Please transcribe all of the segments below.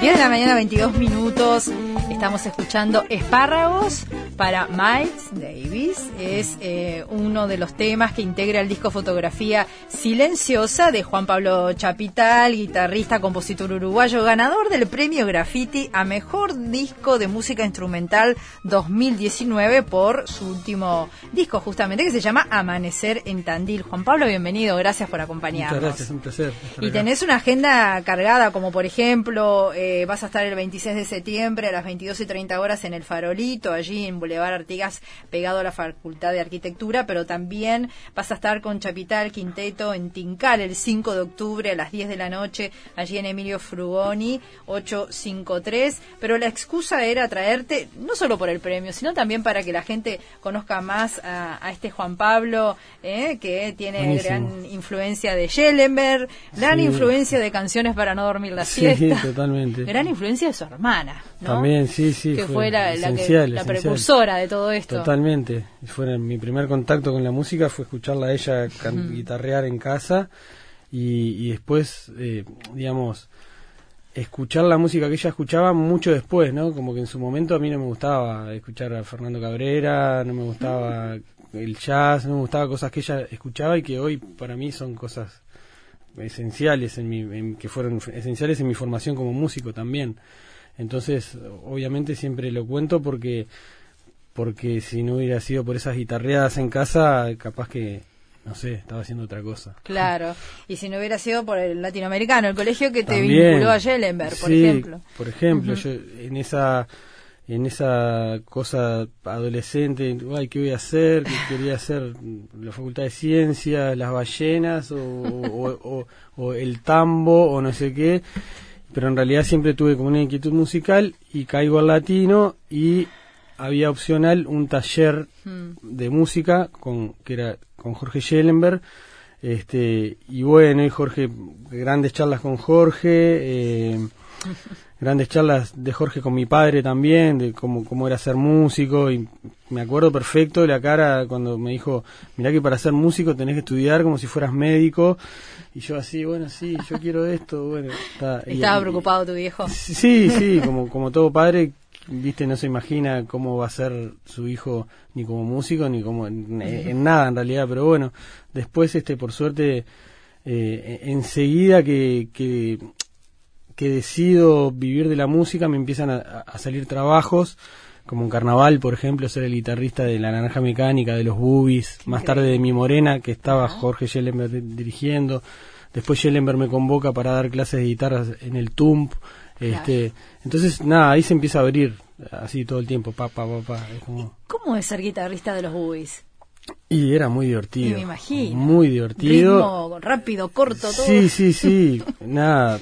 10 de la mañana, 22 minutos. Estamos escuchando Espárragos para Miles Davis. Es eh, uno de los temas que integra el disco Fotografía Silenciosa de Juan Pablo Chapital, guitarrista, compositor uruguayo, ganador del premio Graffiti a Mejor Disco de Música Instrumental 2019 por su último disco, justamente, que se llama Amanecer en Tandil. Juan Pablo, bienvenido. Gracias por acompañarnos. Muchas gracias, un placer. Y tenés una agenda cargada, como por ejemplo, eh, vas a estar el 26 de septiembre a las 22 y 30 horas en el Farolito, allí en Boulevard Artigas, pegado a la Facultad de Arquitectura, pero también vas a estar con Chapital Quinteto en Tincal el 5 de octubre a las 10 de la noche, allí en Emilio Frugoni, 853. Pero la excusa era traerte, no solo por el premio, sino también para que la gente conozca más a, a este Juan Pablo, eh, que tiene Buenísimo. gran influencia de Schellenberg, gran Sí. influencia de canciones para no dormir la Sí, siesta. totalmente. Gran influencia de su hermana, ¿no? También, sí, sí. que fue, la, la, que- la esencial. Precursora de todo esto. Totalmente. Fue mi primer contacto con la música fue escucharla a ella can- guitarrear en casa y, y después, eh, digamos, escuchar la música que ella escuchaba mucho después, ¿no? Como que en su momento a mí no me gustaba escuchar a Fernando Cabrera, no me gustaba el jazz, no me gustaba cosas que ella escuchaba y que hoy para mí son cosas esenciales en mi en- que fueron esenciales en mi formación como músico también entonces obviamente siempre lo cuento porque porque si no hubiera sido por esas guitarreadas en casa capaz que no sé estaba haciendo otra cosa Claro. Y si no hubiera sido por el latinoamericano, el colegio que te vinculó a Schellenberg, por Sí, ejemplo. por ejemplo yo en esa en esa cosa adolescente, ay, ¿qué voy a hacer? ¿Qué quería hacer? La Facultad de Ciencias, las ballenas, o, o- o- o el tambo, o no sé qué. Pero en realidad siempre tuve como una inquietud musical y caigo al latino y había opcional un taller Mm. de música con que era con Jorge Schellenberg este y bueno y Jorge grandes charlas con Jorge eh, grandes charlas de Jorge con mi padre también de cómo, cómo era ser músico y me acuerdo perfecto de la cara cuando me dijo mirá que para ser músico tenés que estudiar como si fueras médico y yo así bueno sí yo quiero esto bueno está. Estaba y- preocupado tu viejo. Sí, sí, como, como todo padre, viste, no se imagina cómo va a ser su hijo ni como músico ni como en, en nada en realidad, pero bueno, después, este, por suerte, eh, enseguida que, que, que decido vivir de la música me empiezan a, a salir trabajos, como en Carnaval, por ejemplo, ser el guitarrista de La Naranja Mecánica, de los Boobies, más tarde de Mi Morena, que estaba Jorge Schellenberg di- dirigiendo, después Schellenberg me convoca para dar clases de guitarras en el TUMP, este, entonces nada, ahí se empieza a abrir, así todo el tiempo, pa, pa, pa, pa, es como- ¿Cómo es ser guitarrista de los Boobies? y era muy divertido, Y me imagino. muy divertido, Ritmo rápido, corto, todo. Sí, sí, sí. Nada.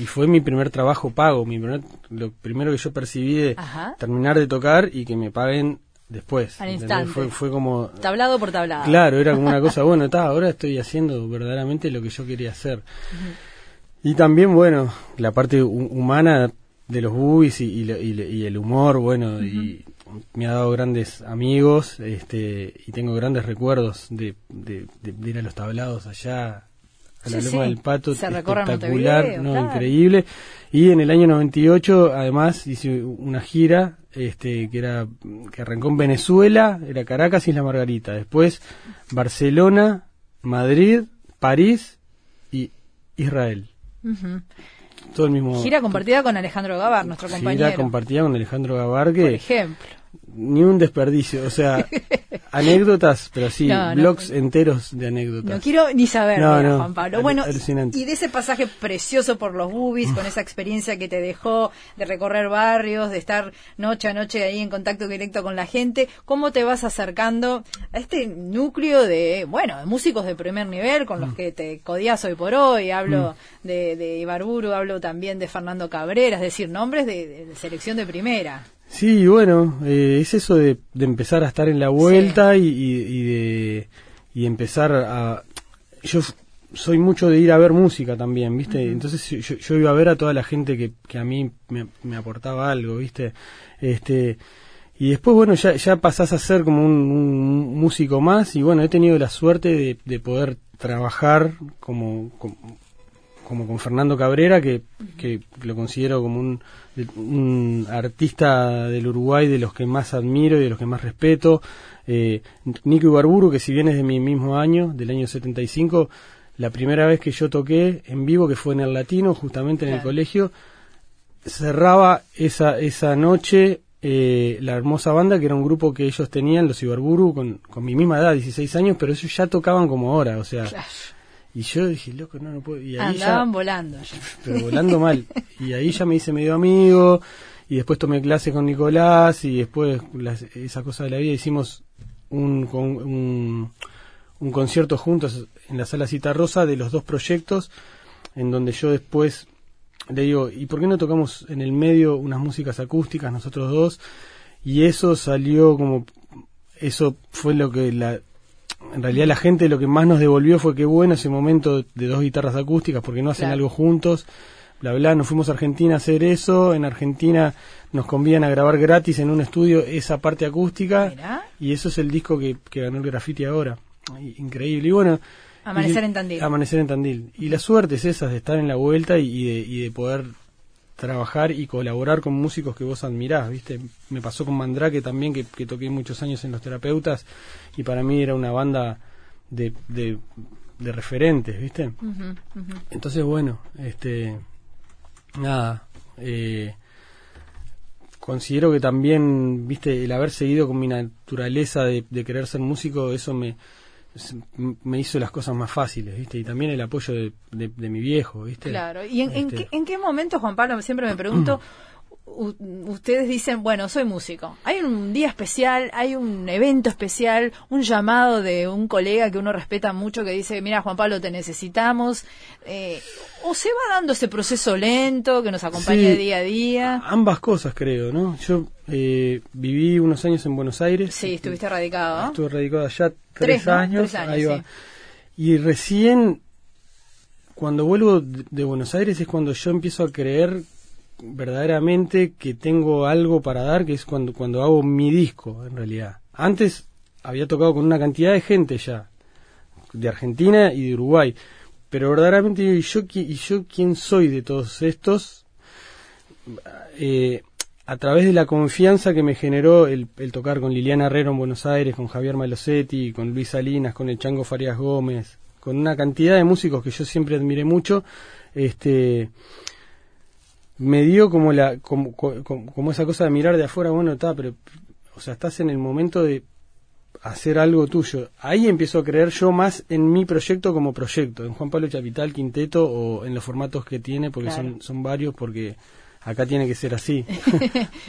Y fue mi primer trabajo pago. Mi primer, lo primero que yo percibí de Ajá. terminar de tocar y que me paguen después. Al instante. Fue, fue como. Tablado por tablado. Claro, era como una cosa, bueno, está, ahora estoy haciendo verdaderamente lo que yo quería hacer. Y también, bueno, la parte hu- humana de los boobies y, y y el humor, bueno, y me ha dado grandes amigos este y tengo grandes recuerdos de, de, de- de ir a los tablados allá a la Sí, Loma sí. del Pato, Se espectacular, no, claro. increíble. Y en el año 98, además, hice una gira este que era que arrancó en Venezuela, era Caracas y La Margarita. Después Barcelona, Madrid, París y Israel. Todo el mismo Gira compartida con Alejandro Gavar, nuestro gira compañero. compartida con Alejandro Gavar por que ejemplo. Ni un desperdicio, o sea, anécdotas, pero sí, No, no. blogs enteros de anécdotas. No quiero ni saber, No, mira, no. Juan Pablo. Bueno, alucinante. y de ese pasaje precioso por los boobies, con esa experiencia que te dejó de recorrer barrios, de estar noche a noche ahí en contacto directo con la gente, ¿cómo te vas acercando a este núcleo de, bueno, de músicos de primer nivel con Mm. los que te codías hoy por hoy? Hablo de, de Ibarburu, hablo también de Fernando Cabrera, es decir, nombres de, de selección de primera. Sí, bueno, eh, es eso de, de empezar a estar en la vuelta y, y- y de y empezar a... Yo soy mucho de ir a ver música también, ¿viste? Entonces yo, yo iba a ver a toda la gente que, que a mí me, me aportaba algo, ¿viste? Este, y después, bueno, ya, ya pasás a ser como un, un músico más y bueno, he tenido la suerte de, de poder trabajar como, como como con Fernando Cabrera, que, que lo considero como un, un, artista del Uruguay de los que más admiro y de los que más respeto. Eh, Nico Ibarburu, que si bien es de mi mismo año, del año 75, la primera vez que yo toqué en vivo, que fue en el Latino, justamente en el colegio, cerraba esa, esa noche eh, la hermosa banda, que era un grupo que ellos tenían, los Ibarburu, con, con mi misma edad, 16 años, pero ellos ya tocaban como ahora, o sea... Y yo dije, loco, no, no puedo. Y ahí Andaban volando. Pero volando mal. Y ahí ya me hice medio amigo, y después tomé clase con Nicolás, y después esa cosa de la vida hicimos un, un, un concierto juntos en la sala Cita Rosa de los dos proyectos, en donde yo después le digo, ¿y por qué no tocamos en el medio unas músicas acústicas nosotros dos? Y eso salió como, eso fue lo que la, en realidad la gente lo que más nos devolvió fue que bueno ese momento de dos guitarras acústicas, porque no hacen algo juntos, bla bla, nos fuimos a Argentina a hacer eso, en Argentina nos convían a grabar gratis en un estudio esa parte acústica, y eso es el disco que, que ganó el graffiti ahora. Increíble. Y bueno, Amanecer en Tandil. Amanecer en Tandil. Y la suerte es esa, de estar en la vuelta y, de, y de poder trabajar y colaborar con músicos que vos admirás, ¿viste? Me pasó con Mandrake también, que, toqué muchos años en Los Terapeutas, y para mí era una banda de, de, referentes, ¿viste? Entonces, bueno, este, nada, eh, considero que también, ¿viste? El haber seguido con mi naturaleza de querer ser músico, eso me me hizo las cosas más fáciles, ¿viste? Y también el apoyo de, de, mi viejo, ¿viste? Claro. ¿Y en, este qué, en, qué, momento, Juan Pablo, siempre me pregunto, ustedes dicen, bueno, soy músico. Hay un día especial, hay un evento especial, un llamado de un colega que uno respeta mucho que dice, mira, Juan Pablo, te necesitamos. Eh, ¿O se va dando ese proceso lento que nos acompaña día a día? Ambas cosas, creo, ¿no? Yo eh, viví unos años en Buenos Aires. Sí, estuviste radicado. Estuve radicado allá tres, años. ahí va. Y recién, cuando vuelvo de Buenos Aires, es cuando yo empiezo a creer verdaderamente que tengo algo para dar, que es cuando, cuando hago mi disco, en realidad. Antes había tocado con una cantidad de gente ya, de Argentina y de Uruguay, pero verdaderamente yo, ¿y yo, y yo quién soy de todos estos? Eh, a través de la confianza que me generó el, el, tocar con Liliana Herrero en Buenos Aires, con Javier Malosetti, con Luis Salinas, con el Chango Farías Gómez, con una cantidad de músicos que yo siempre admiré mucho, este me dio como la como, como, esa cosa de mirar de afuera bueno está pero o sea estás en el momento de hacer algo tuyo. Ahí empiezo a creer yo más en mi proyecto como proyecto en Juan Pablo Chapital Quinteto o en los formatos que tiene porque son son varios porque acá tiene que ser así.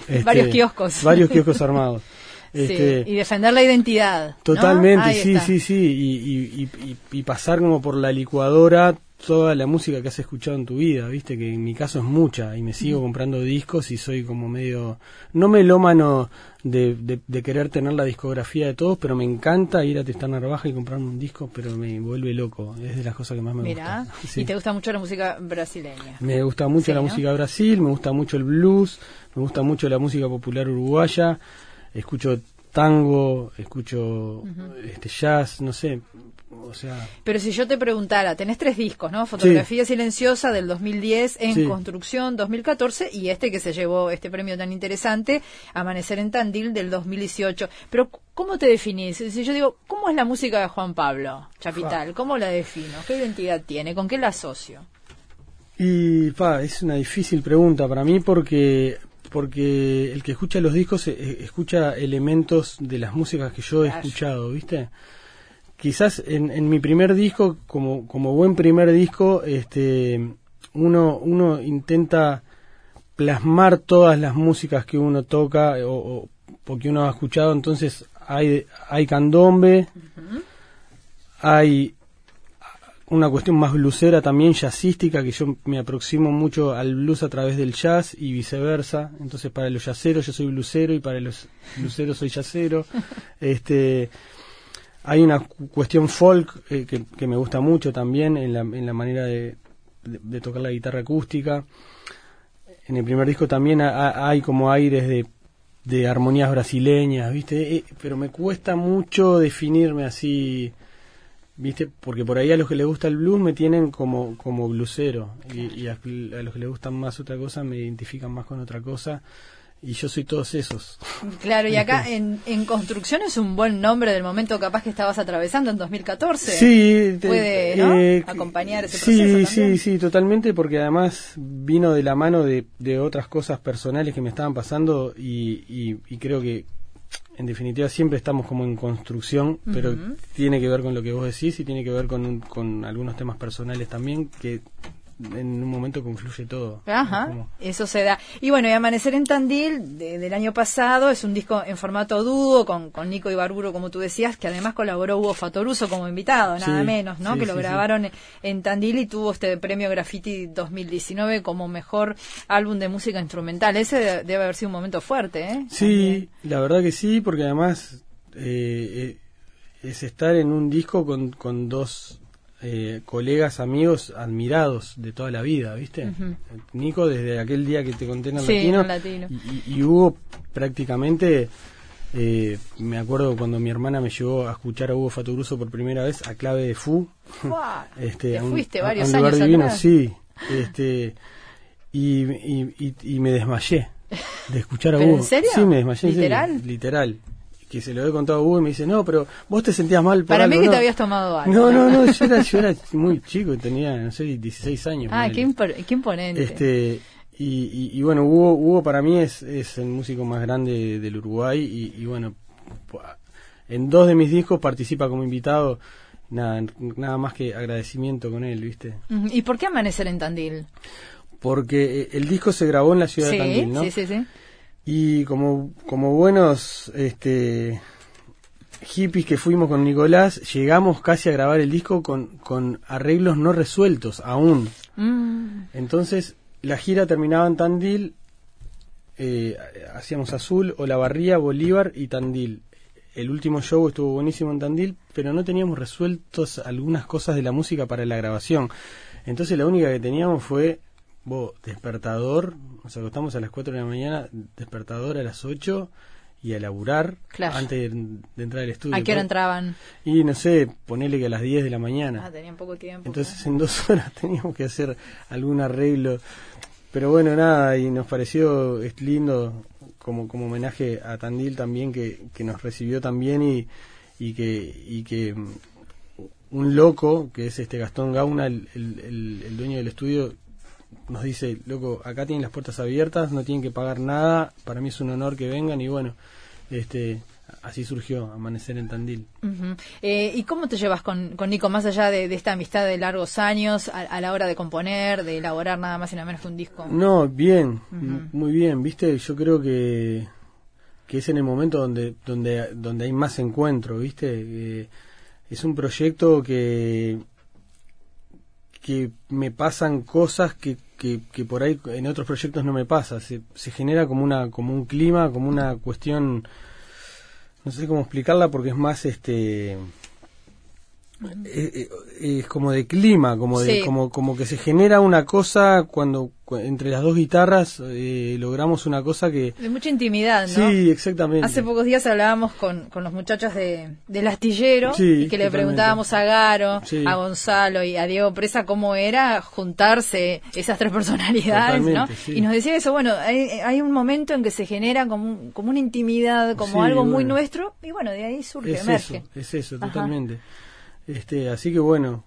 Este, varios kioscos. varios kioscos armados. Este, y defender la identidad. Totalmente, sí, sí, sí, y, y, y, pasar como por la licuadora toda la música que has escuchado en tu vida, viste que en mi caso es mucha y me sigo comprando discos y soy como medio, no melómano de, de, querer tener la discografía de todos, pero me encanta ir a Tristán Narvaja y comprar un disco, pero me vuelve loco, es de las cosas que más me gusta. ¿Y te gusta mucho la música brasileña? Me gusta mucho la música Brasil, me gusta mucho el blues, me gusta mucho la música popular uruguaya, escucho tango, escucho este jazz, no sé, o sea... Pero si yo te preguntara, tenés tres discos, ¿no? Fotografía silenciosa del 2010, En construcción 2014 y este que se llevó este premio tan interesante, Amanecer en Tandil del 2018. Pero ¿cómo te definís? Si yo digo, ¿cómo es la música de Juan Pablo Chapital? ¿Cómo la defino? ¿Qué identidad tiene? ¿Con qué la asocio? Y pa, es una difícil pregunta para mí porque porque el que escucha los discos eh, escucha elementos de las músicas que yo he escuchado, ¿viste? Quizás en, en, mi primer disco, como, como buen primer disco, este, uno, uno intenta plasmar todas las músicas que uno toca o, porque uno ha escuchado, entonces hay, hay candombe, hay una cuestión más blusera también, jazzística, que yo me aproximo mucho al blues a través del jazz y viceversa. Entonces para los jazzeros yo soy blusero y para los bluseros soy jazzero. este, hay una cuestión folk eh, que, me gusta mucho también en la, en la manera de, tocar la guitarra acústica. En el primer disco también hay como aires de, de armonías brasileñas, ¿viste? Eh, pero me cuesta mucho definirme así ¿Viste? Porque por ahí a los que les gusta el blues me tienen como, como blusero y, y a, a los que les gustan más otra cosa me identifican más con otra cosa y yo soy todos esos. Claro, y acá en, en construcción es un buen nombre del momento capaz que estabas atravesando en 2014. Sí, te- puede ¿no? eh, acompañar ese sí, proceso Sí, también. sí, totalmente, porque además vino de la mano de, de otras cosas personales que me estaban pasando y, y, y creo que en definitiva siempre estamos como en construcción, pero tiene que ver con lo que vos decís y tiene que ver con, con algunos temas personales también que en un momento confluye todo. Ajá, eso se da. Y bueno, y Amanecer en Tandil, de- del año pasado, es un disco en formato dúo con, con Nico Ibarburo, como tú decías, que además colaboró Hugo Fatoruso como invitado, nada Sí, menos, ¿no? sí, que lo sí, grabaron en Tandil y tuvo este premio Graffiti 2019 como mejor álbum de música instrumental. Ese de- debe haber sido un momento fuerte, ¿eh? Sí, la verdad que sí, porque además eh, eh, es estar en un disco con, con dos eh, colegas, amigos admirados de toda la vida, ¿viste? Nico, desde aquel día que te conté en el Sí, latino, en Latino. Y, y- Hugo prácticamente, eh, me acuerdo cuando mi hermana me llevó a escuchar a Hugo Fatoruso por primera vez a clave de Fu. Este, te a un- fuiste a varios un lugar años divino, atrás. sí. Este, y, y, y- y me desmayé de escuchar a ¿Pero Hugo. en serio? Sí, me desmayé. serio, ¿Literal? Que se lo he contado a Hugo y me dice, no, pero vos te sentías mal por Para mí que ¿no?". te habías tomado algo. No, no, no, yo era, yo era muy chico, tenía, no sé, 16 años. Ah, qué, imponente. Este, y, y, y bueno, Hugo, Hugo para mí es, es el músico más grande del Uruguay y, y bueno, en dos de mis discos participa como invitado, nada, nada más que agradecimiento con él, ¿viste? ¿Y por qué Amanecer en Tandil? Porque eh, el disco se grabó en la ciudad sí, de Tandil, ¿no? sí, sí, sí. Y como, como buenos este, hippies que fuimos con Nicolás, llegamos casi a grabar el disco con, con arreglos no resueltos aún. Mm. Entonces, la gira terminaba en Tandil, eh, hacíamos Azul, Olavarría, Bolívar y Tandil. El último show estuvo buenísimo en Tandil, pero no teníamos resueltos algunas cosas de la música para la grabación. Entonces la única que teníamos fue, vos, despertador, nos acostamos a las 4 de la mañana, despertador a las 8 y a laburar Claro. antes de, de entrar al estudio. ¿A qué hora entraban? Y no sé, ponele que a las 10 de la mañana. Ah, tenían poco tiempo. Entonces en dos horas teníamos que hacer algún arreglo. Pero bueno, nada, y nos pareció es lindo como, como homenaje a Tandil también, que, que nos recibió también y, y que, y que mm, un loco, que es este Gastón Gauna, el- el dueño del estudio, nos dice, loco, acá tienen las puertas abiertas, no tienen que pagar nada, para mí es un honor que vengan y bueno, este así surgió Amanecer en Tandil. Eh, ¿Y cómo te llevas con, con Nico, más allá de, de esta amistad de largos años, a, a la hora de componer, de elaborar nada más y nada menos que un disco? No, bien, muy bien, viste, yo creo que, que es en el momento donde, donde, donde hay más encuentro, viste, Eh, es un proyecto que, que me pasan cosas que, que, que por ahí en otros proyectos no me pasa, se, se genera como una, como un clima, como una cuestión, no sé cómo explicarla porque es más este, eh, eh, es como de clima, como de, Sí. como, como que se genera una cosa cuando cu- entre las dos guitarras eh, logramos una cosa que De mucha intimidad, ¿no? sí, exactamente. Hace pocos días hablábamos con, con los muchachos de, del astillero Sí, y que le totalmente. preguntábamos a Garo, Sí. a Gonzalo y a Diego Presa cómo era juntarse esas tres personalidades, ¿no? Totalmente, sí. Y nos decía eso, bueno, hay, hay un momento en que se genera como, un- como una intimidad, como algo muy nuestro y bueno, de ahí surge, es emerge. eso, es eso, Ajá. Este, así que bueno,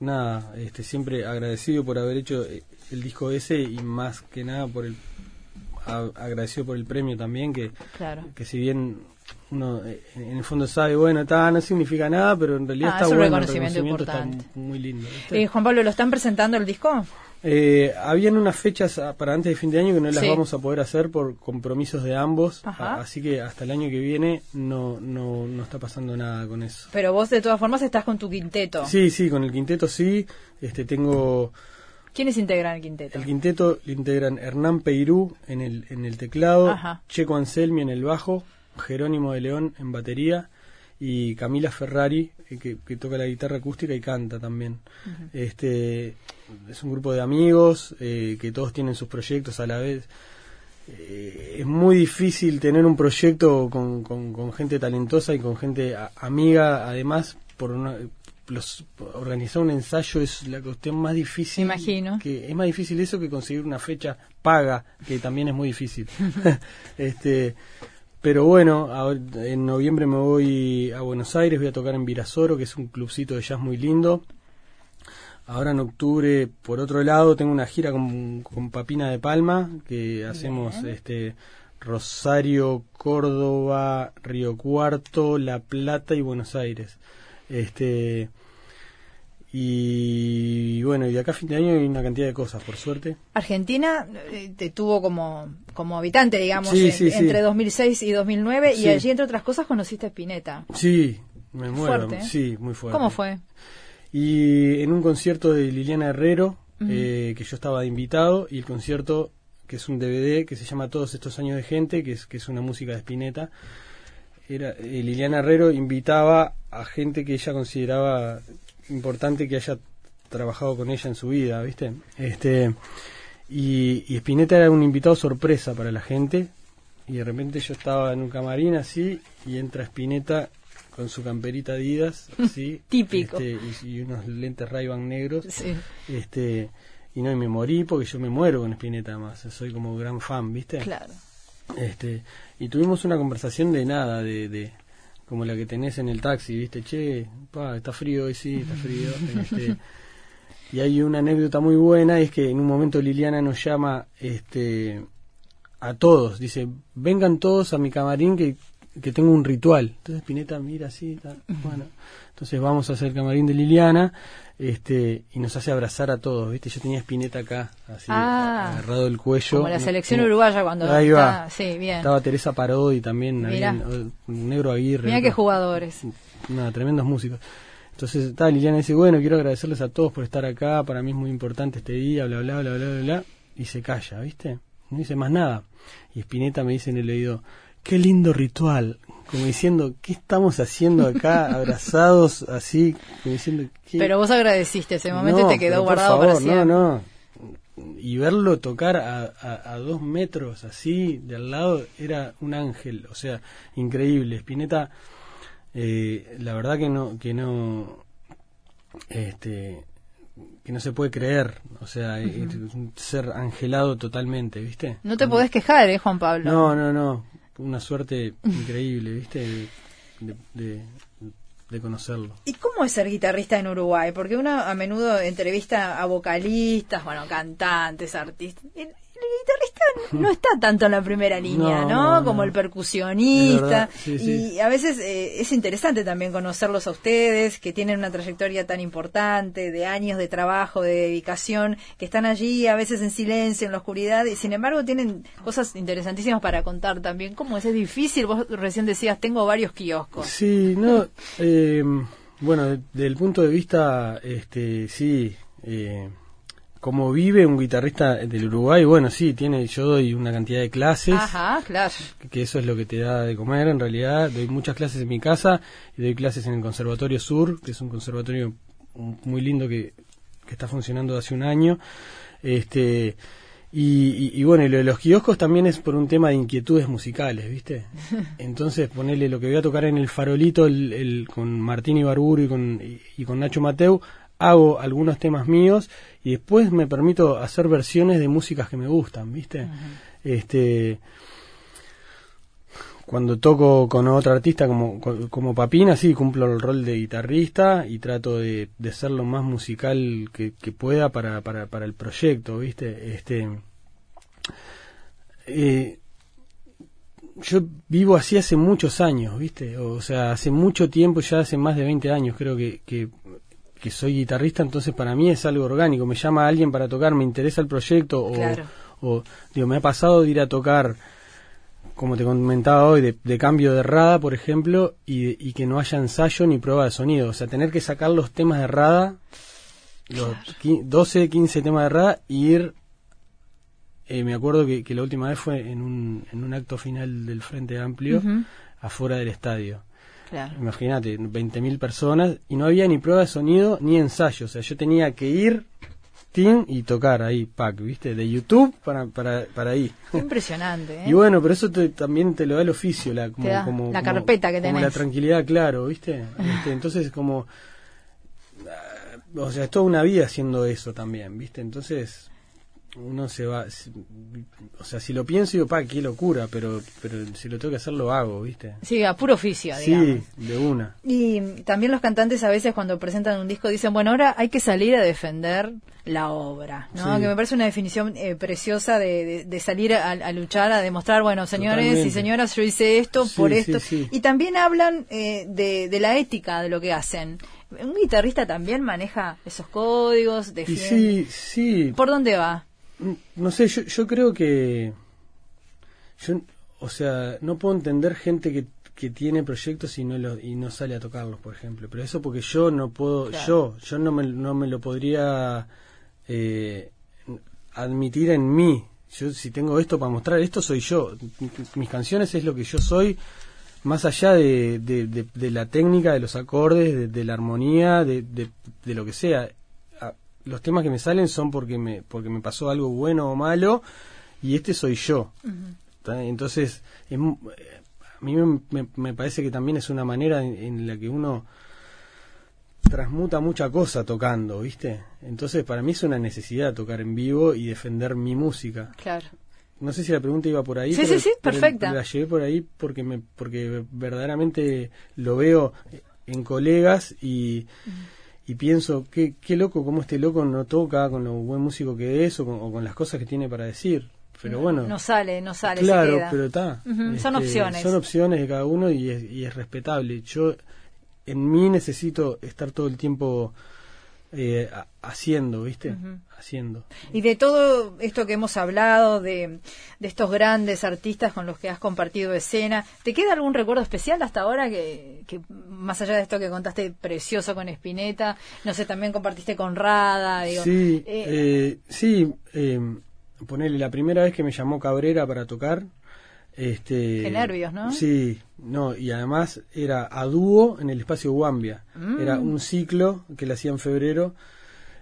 nada, este, siempre agradecido por haber hecho eh, el disco ese y más que nada por el a- agradecido por el premio también que Claro. que si bien uno eh, en el fondo sabe, bueno, está, no significa nada, pero en realidad Ah, está es un bueno, el reconocimiento reconocimiento importante. está muy lindo. Eh, Juan Pablo, ¿lo están presentando el disco? Eh, habían unas fechas ah, para antes de fin de año que no las Sí. vamos a poder hacer por compromisos de ambos, Ajá. a- así que hasta el año que viene no, no, no está pasando nada con eso. Pero vos de todas formas estás con tu quinteto. Sí, sí, con el quinteto sí. Este, tengo ¿Quiénes integran el quinteto? el quinteto lo integran Hernán Peirú en el, en el teclado, Ajá. Checo Anselmi en el bajo, Jerónimo de León en batería y Camila Ferrari eh, que, que toca la guitarra acústica y canta también. Este es un grupo de amigos eh, que todos tienen sus proyectos a la vez. Eh, es muy difícil tener un proyecto con, con- con gente talentosa y con gente a- amiga, además, por una, los, organizar un ensayo es la cuestión más difícil. Imagino. Que es más difícil eso que conseguir una fecha paga, que también es muy difícil. este, pero bueno, en noviembre me voy a Buenos Aires, voy a tocar en Virasoro, que es un clubcito de jazz muy lindo. Ahora en octubre, por otro lado, tengo una gira con, Papina de Palma, que hacemos este Rosario, Córdoba, Río Cuarto, La Plata y Buenos Aires. Este y bueno, y acá a fin de año hay una cantidad de cosas, por suerte. Argentina eh, te tuvo como, como habitante, digamos, entre 2006 y 2009, y allí, entre otras cosas, conociste a Spinetta. Sí, me muero. ¿eh? Sí, muy fuerte. ¿Cómo fue? Y en un concierto de Liliana Herrero, eh, que yo estaba de invitado, y el concierto, que es un DVD que se llama Todos estos años de gente, que es, que es una música de Spinetta, era, Liliana Herrero invitaba a gente que ella consideraba importante que haya trabajado con ella en su vida, ¿viste? Este, y, y Spinetta era un invitado sorpresa para la gente, y de repente yo estaba en un camarín así, y entra Spinetta con su camperita Adidas, así, típico, este, y, unos lentes ray negros, este, y no, y me morí porque yo me muero con Spinetta más, soy como gran fan, ¿viste? Claro. Este, y tuvimos una conversación de nada, de, de como la que tenés en el taxi, ¿viste? Che, pa, está frío hoy, sí, está frío. Este, y hay una anécdota muy buena, es que en un momento Liliana nos llama este, a todos, dice, vengan todos a mi camarín que, que tengo un ritual. Entonces Pineta mira así, bueno, entonces vamos a hacer camarín de Liliana este y nos hace abrazar a todos, ¿viste? Yo tenía Spinetta acá, así ah. agarrado el cuello. Como la selección uruguaya cuando ahí va. Sí, bien. Estaba Teresa Parodi también, un negro Aguirre. Mira qué jugadores. Nada, tremendos músicos. Entonces está Liliana dice, bueno, quiero agradecerles a todos por estar acá, para mí es muy importante este día, bla, bla, bla, bla, bla, bla, y se calla, ¿viste? No dice más nada. Y Spinetta me dice en el oído, qué lindo ritual, como diciendo, ¿qué estamos haciendo acá abrazados así? Como diciendo, Pero vos agradeciste ese momento y te quedó guardado para siempre. No, no. Y verlo tocar a, a, dos metros así de al lado era un ángel, o sea, increíble. Spinetta, eh, la verdad que no, que no, este, que no se puede creer, o sea, es un ser angelado totalmente, ¿viste? No te podés quejar, ¿eh, Juan Pablo? No, no, no una suerte increíble, ¿viste? De, de, conocerlo. ¿Y cómo es ser guitarrista en Uruguay? Porque uno a menudo entrevista a vocalistas, bueno, cantantes, artistas el guitarrista no está tanto en la primera línea, ¿no? Como el percusionista. y a veces eh, es interesante también conocerlos a ustedes, que tienen una trayectoria tan importante, de años de trabajo, de dedicación, que están allí a veces en silencio, en la oscuridad, y sin embargo tienen cosas interesantísimas para contar también. ¿Cómo es? Es difícil, vos recién decías, tengo varios kioscos. Sí, no, eh, bueno, desde el punto de vista, este, sí, eh, como vive un guitarrista del Uruguay, bueno, sí, tiene, yo doy una cantidad de clases. Ajá, claro. Que, eso es lo que te da de comer, en realidad. Doy muchas clases en mi casa y doy clases en el Conservatorio Sur, que es un conservatorio muy lindo que, que está funcionando hace un año. Este, y, bueno, y lo de los kioscos también es por un tema de inquietudes musicales, ¿viste? Entonces, ponerle lo que voy a tocar en el farolito el, con Martín Ibarburu y con, y con Nacho Mateu, hago algunos temas míos y después me permito hacer versiones de músicas que me gustan, ¿viste? Este cuando toco con otro artista como, como Papina, sí, cumplo el rol de guitarrista y trato de, de ser lo más musical que, pueda para, para, para, el proyecto, ¿viste? Este, eh, yo vivo así hace muchos años, ¿viste? O sea, hace mucho tiempo, ya hace más de 20 años creo que, que que soy guitarrista, entonces para mí es algo orgánico. Me llama alguien para tocar, me interesa el proyecto o, digo, me ha pasado de ir a tocar, como te comentaba hoy, de, cambio de rada, por ejemplo, y, que no haya ensayo ni prueba de sonido. O sea, tener que sacar los temas de rada, los 12, 15 temas de rada, y ir... Eh, me acuerdo que, la última vez fue en un, en un acto final del Frente Amplio, afuera del estadio Imagínate, 20.000 personas y no había ni prueba de sonido ni ensayo. O sea, yo tenía que ir y tocar ahí, pack, ¿viste? De YouTube para, para, para ahí. Impresionante, ¿eh? Y bueno, pero eso también te lo da el oficio, la, como, la carpeta que tenés. Como la tranquilidad, claro, ¿viste? Este, entonces, como ah, o sea, es toda una vida haciendo eso también, ¿viste? Entonces, uno se va, o sea, si lo pienso digo, pa, qué locura, pero, pero si lo tengo que hacer lo hago, ¿viste? Sí, a puro oficio, digamos. Sí, de una. Y también los cantantes a veces cuando presentan un disco dicen, bueno, ahora hay que salir a defender la obra, ¿no? Sí. Que me parece una definición eh, preciosa de, de- de salir a, a luchar, a demostrar, bueno, señores y señoras, yo hice esto Sí, por esto. sí. Y también hablan eh, de, de la ética de lo que hacen. Un guitarrista también maneja esos códigos, defiende. sí, sí, ¿Por dónde va? No sé, yo, yo creo que, yo, o sea, no puedo entender gente que, que tiene proyectos y no lo, y no sale a tocarlos, por ejemplo. Pero eso porque yo no puedo, Claro. yo, yo no me, no me lo podría eh, admitir en mí. Yo si tengo esto para mostrar, esto soy yo. Mis canciones es lo que yo soy, más allá de, de, de- de la técnica, de los acordes, de, de la armonía, de lo que sea. Los temas que me salen son porque me, porque me pasó algo bueno o malo, y este soy yo. Entonces, es a mí me, me- me parece que también es una manera en, en la que uno transmuta mucha cosa tocando, ¿viste? Entonces, para mí es una necesidad tocar en vivo y defender mi música. Claro. No sé si la pregunta iba por ahí. Sí, pero- sí, sí, perfecta. La llevé por ahí porque me porque verdaderamente lo veo en colegas y, y pienso, qué, qué loco cómo este loco no toca con lo buen músico que es o con, o con las cosas que tiene para decir. Pero bueno, No sale, no sale, se claro, queda. pero está. Son opciones. Son opciones de cada uno y es, y es respetable. Yo en mí necesito estar todo el tiempo eh, ha- haciendo, ¿viste? Haciendo. Y de todo esto que hemos hablado, de, de estos grandes artistas con los que has compartido escena, ¿te queda algún recuerdo especial hasta ahora que, que más allá de esto que contaste precioso con Spinetta, no sé, también compartiste con Rada? Digo, sí, eh, eh, sí, eh, ponele la primera vez que me llamó Cabrera para tocar. Este, Qué nervios, ¿no? Sí, no, y además era a dúo en el espacio Guambia. Mm. Era un ciclo que le hacía en febrero.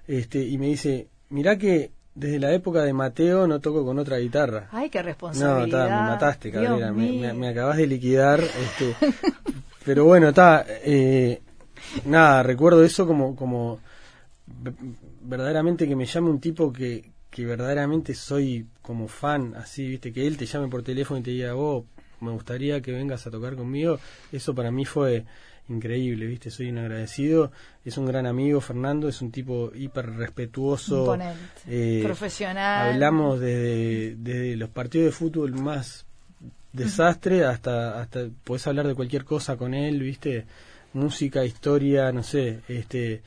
Este, y me dice, mirá que desde la época de Mateo no toco con otra guitarra. Ay, qué No, responsabilidad. ta, me mataste, Cabrera, me, me, me acabas de liquidar. Este, pero bueno, está, eh, nada, recuerdo eso como, como ve- verdaderamente que me llame un tipo que, que verdaderamente soy como fan, así, viste, que él te llame por teléfono y te diga, vos, me gustaría que vengas a tocar conmigo, eso para mí fue increíble, viste, soy un agradecido, es un gran amigo, Fernando, es un tipo hiper respetuoso, eh, Profesional. Hablamos desde, desde los partidos de fútbol más desastre hasta hasta puedes hablar de cualquier cosa con él, ¿viste? Música, historia, no sé, este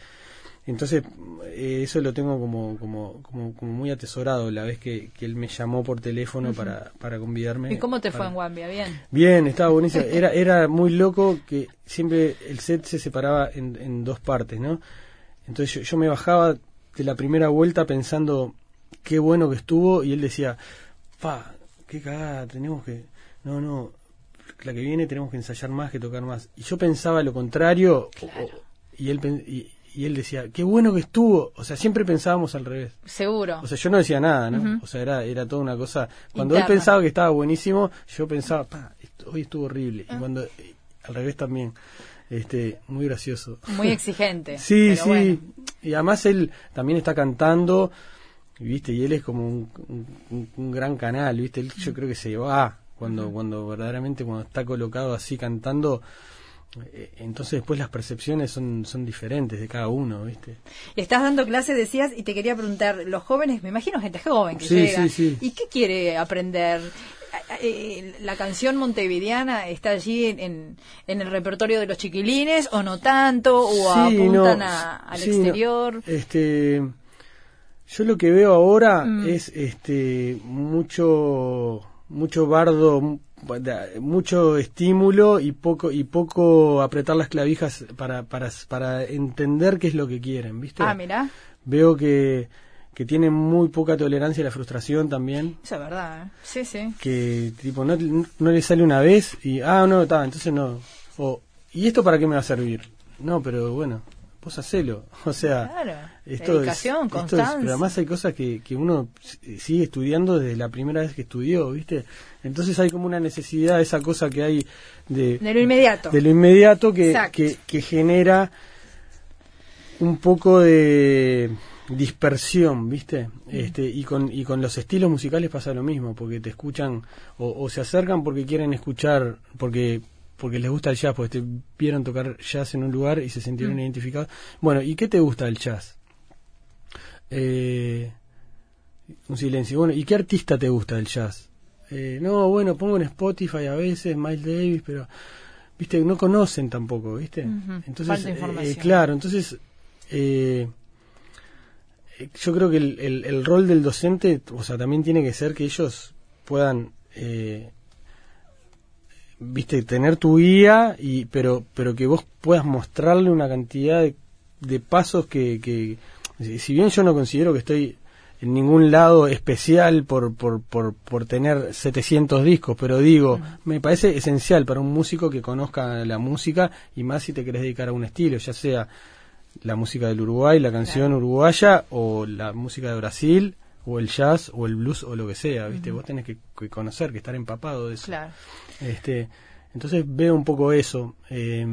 entonces eh, eso lo tengo como como como, como muy atesorado la vez que, que él me llamó por teléfono para para convidarme. ¿Y cómo te fue para- en Guambia? Bien. Bien, estaba buenísimo. Era, era muy loco que siempre el set se separaba en, en dos partes, ¿no? Entonces yo, yo me bajaba de la primera vuelta pensando qué bueno que estuvo y él decía, pa, qué cagada, tenemos que... No, no, la que viene tenemos que ensayar más que tocar más. Y yo pensaba lo contrario o- o- y, él, y, y él decía, qué bueno que estuvo. O sea, siempre pensábamos al revés. Seguro. O sea, yo no decía nada, ¿no? O sea, era, era toda una cosa. Cuando él pensaba que estaba buenísimo, yo pensaba, pa, esto- hoy estuvo horrible. Ah. Y cuando, eh, al revés también, este, muy gracioso. Muy exigente. Sí, sí. bueno. Y además él también está cantando, ¿viste? Y él es como un, un- un gran canal, ¿viste? Él, yo creo que se va cuando, cuando verdaderamente cuando está colocado así cantando. Eh, Entonces después las percepciones son, son diferentes de cada uno, ¿viste? Estás dando clases, decías, y te quería preguntar, los jóvenes, me imagino gente joven que Sí, llega, sí, sí. ¿y qué quiere aprender? Eh, ¿La canción montevideana está allí en, en, el repertorio de los chiquilines o no tanto? ¿O apuntan no, a- al no. exterior? Este, yo lo que veo ahora Mm. es este mucho mucho bardo, mucho estímulo y poco y poco apretar las clavijas para para para entender qué es lo que quieren, ¿viste? Ah, mira, Veo que que tienen muy poca tolerancia a la frustración también. eso es verdad. ¿eh? Sí, sí. Que tipo no, no le sale una vez y ah no está entonces no o y esto para qué me va a servir no pero bueno vos hacelo o sea Claro. esto Dedicación, es, esto es- constancia. pero además hay cosas que, que uno sigue estudiando desde la primera vez que estudió, ¿viste? Entonces hay como una necesidad, esa cosa que hay de, De lo inmediato. de lo inmediato que, que genera un poco de dispersión, ¿viste? Este, y con, y con los estilos musicales pasa lo mismo, porque te escuchan o, o se acercan porque quieren escuchar, porque porque les gusta el jazz, porque te vieron tocar jazz en un lugar y se sintieron Mm. identificados. Bueno, ¿y qué te gusta del jazz? Eh, un silencio. Bueno, ¿y qué artista te gusta del jazz? Eh, no, bueno, pongo en Spotify a veces Miles Davis, pero, viste, no conocen tampoco, viste. Ujú, Entonces, falta eh, información. claro, entonces, eh, eh, yo creo que el, el- el rol del docente, o sea, también tiene que ser que ellos puedan, eh, viste, tener tu guía, y, pero, pero que vos puedas mostrarle una cantidad de, de pasos que, que, si si bien yo no considero que estoy en ningún lado especial por, por, por, por tener 700 discos, pero digo, me parece esencial para un músico que conozca la música y más si te querés dedicar a un estilo, ya sea la música del Uruguay, la canción uruguaya o la música de Brasil o el jazz o el blues o lo que sea, ¿viste? Vos tenés que, que conocer, que estar empapado de eso. Claro. Este, entonces veo un poco eso. eh,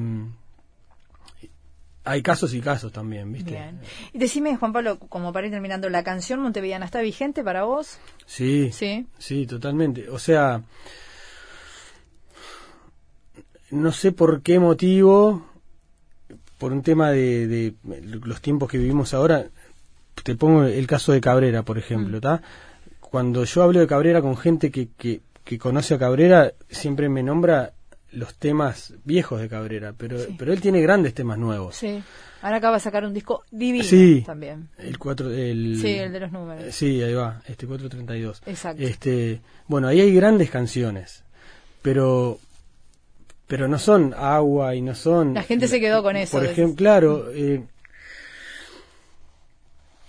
hay casos y casos también, ¿viste? Bien. Y decime, Juan Pablo, como para ir terminando, ¿la canción Montevideana está vigente para vos? Sí, Sí. sí, totalmente. O sea, no sé por qué motivo, por un tema de, de los tiempos que vivimos ahora, te pongo el caso de Cabrera, por ejemplo, ¿está? Cuando yo hablo de Cabrera con gente que, que, que conoce a Cabrera, siempre me nombra los temas viejos de Cabrera, pero, Sí. pero él tiene grandes temas nuevos. Sí. Ahora acaba de sacar un disco divino Sí. también. El cuatro, el, Sí, el de los Eh, números. Sí, ahí va, este 432. Exacto. Este, bueno, ahí hay grandes canciones, pero pero no son agua y no son La gente se quedó con eso, Por ejemplo, claro, eh,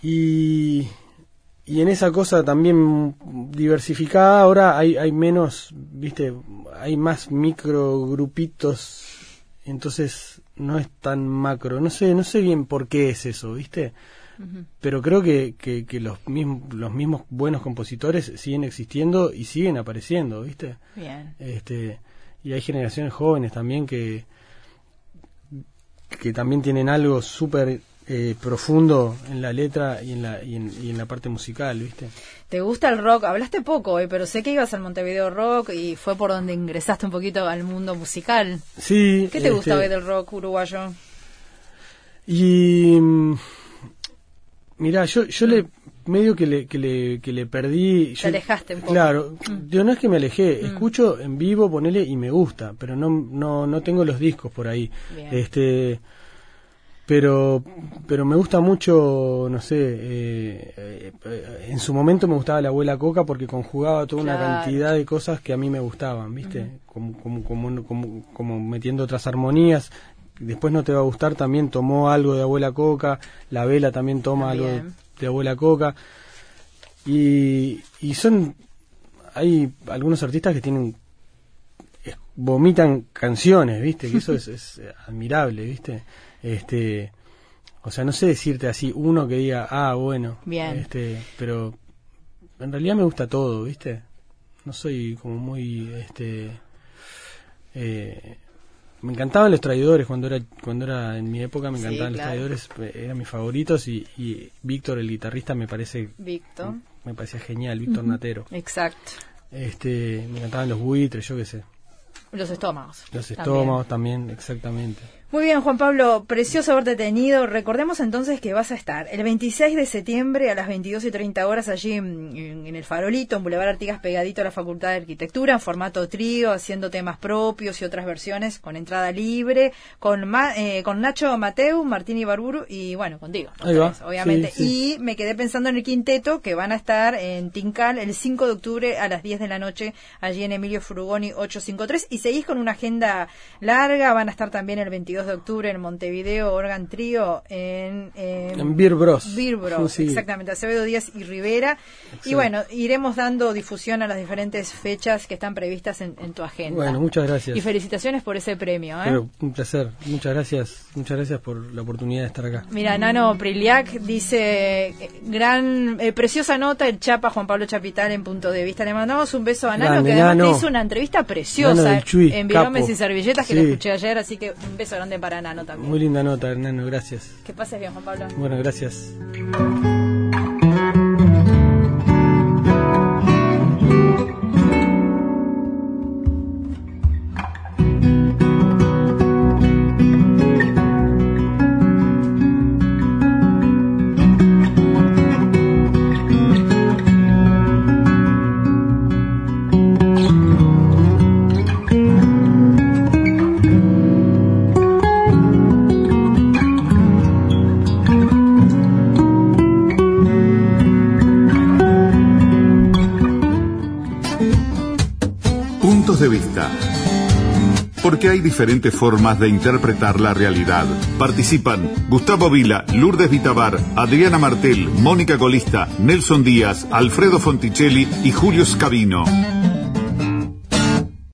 y y en esa cosa también diversificada ahora hay hay menos, ¿viste? Hay más micro grupitos, entonces no es tan macro. No sé, no sé bien por qué es eso, ¿viste? Pero creo que, que, que los, mismos, los mismos buenos compositores siguen existiendo y siguen apareciendo, ¿viste? Bien. Este, y hay generaciones jóvenes también que, que también tienen algo súper eh, profundo en la letra y en la, y en, y en la parte musical, ¿viste? ¿Te gusta el rock? Hablaste poco hoy, pero sé que ibas al Montevideo Rock y fue por donde ingresaste un poquito al mundo musical. Sí. ¿Qué te gusta este, hoy del rock uruguayo? Y mm, mira, yo, yo le medio que le, que le, que le perdí. yo- alejaste un poco. Claro, Mm. yo no es que me alejé, escucho en vivo, ponele y me gusta, pero no, no, no tengo los discos por ahí. Bien. Este, pero, pero me gusta mucho, no sé, eh, eh, eh, en su momento me gustaba la abuela Coca porque conjugaba toda una cantidad de cosas que a mí me gustaban, ¿viste? como, como, como, como, como metiendo otras armonías. Después no te va a gustar, también tomó algo de abuela Coca, la vela también toma algo de, abuela Coca. Y, y son, hay algunos artistas que tienen, es- vomitan canciones, ¿viste? Que eso es, es admirable, ¿viste? Este, o sea, no sé decirte así, uno que diga, ah, bueno, Bien. este, pero en realidad me gusta todo, ¿viste? No soy como muy, este, eh, me encantaban los traidores cuando era cuando era en mi época me Sí, encantaban claro. los traidores eh, eran mis favoritos y, y Víctor el guitarrista me parece Víctor. me parecía genial Víctor Natero Exacto. este me encantaban los buitres yo qué sé Los estómagos. los También. estómagos también exactamente Muy bien, Juan Pablo, precioso haberte tenido. Recordemos entonces que vas a estar el 26 de septiembre a las 22 y 30 horas allí en, el Farolito, en Boulevard Artigas, pegadito a la Facultad de Arquitectura, en formato trío, haciendo temas propios y otras versiones con entrada libre, con, Ma- eh, con Nacho Mateu, Martín Ibarburu y bueno, contigo, Ahí va, obviamente. sí, sí. Y me quedé pensando en el quinteto que van a estar en Tincal el 5 de octubre a las 10 de la noche, allí en Emilio Frugoni 853. Y seguís con una agenda larga, van a estar también el 22 de octubre en Montevideo, Organ Trío, en, en, en Beer Bros Beer Bros, Sí. exactamente, Acevedo Díaz y Rivera. Y bueno, iremos dando difusión a las diferentes fechas que están previstas en, en tu agenda. bueno muchas gracias y felicitaciones por ese premio. ¿eh? Pero un placer muchas gracias muchas gracias por la oportunidad de estar acá Mira, Nano Priliac dice, gran, eh, preciosa nota el Chapa Juan Pablo Chapital en punto de vista. Le mandamos un beso a Nano, que además Nano. te hizo una entrevista preciosa en capo. y Servilletas, que Sí. la escuché ayer, así que un beso grande mande para Nano también. Muy linda nota, Nano, gracias. Que pases bien, Juan Pablo. Bueno, gracias. Diferentes formas de interpretar la realidad. Participan Gustavo Vila, Lourdes Vitabar, Adriana Martel, Mónica Golista, Nelson Díaz, Alfredo Fonticelli y Julio Scavino.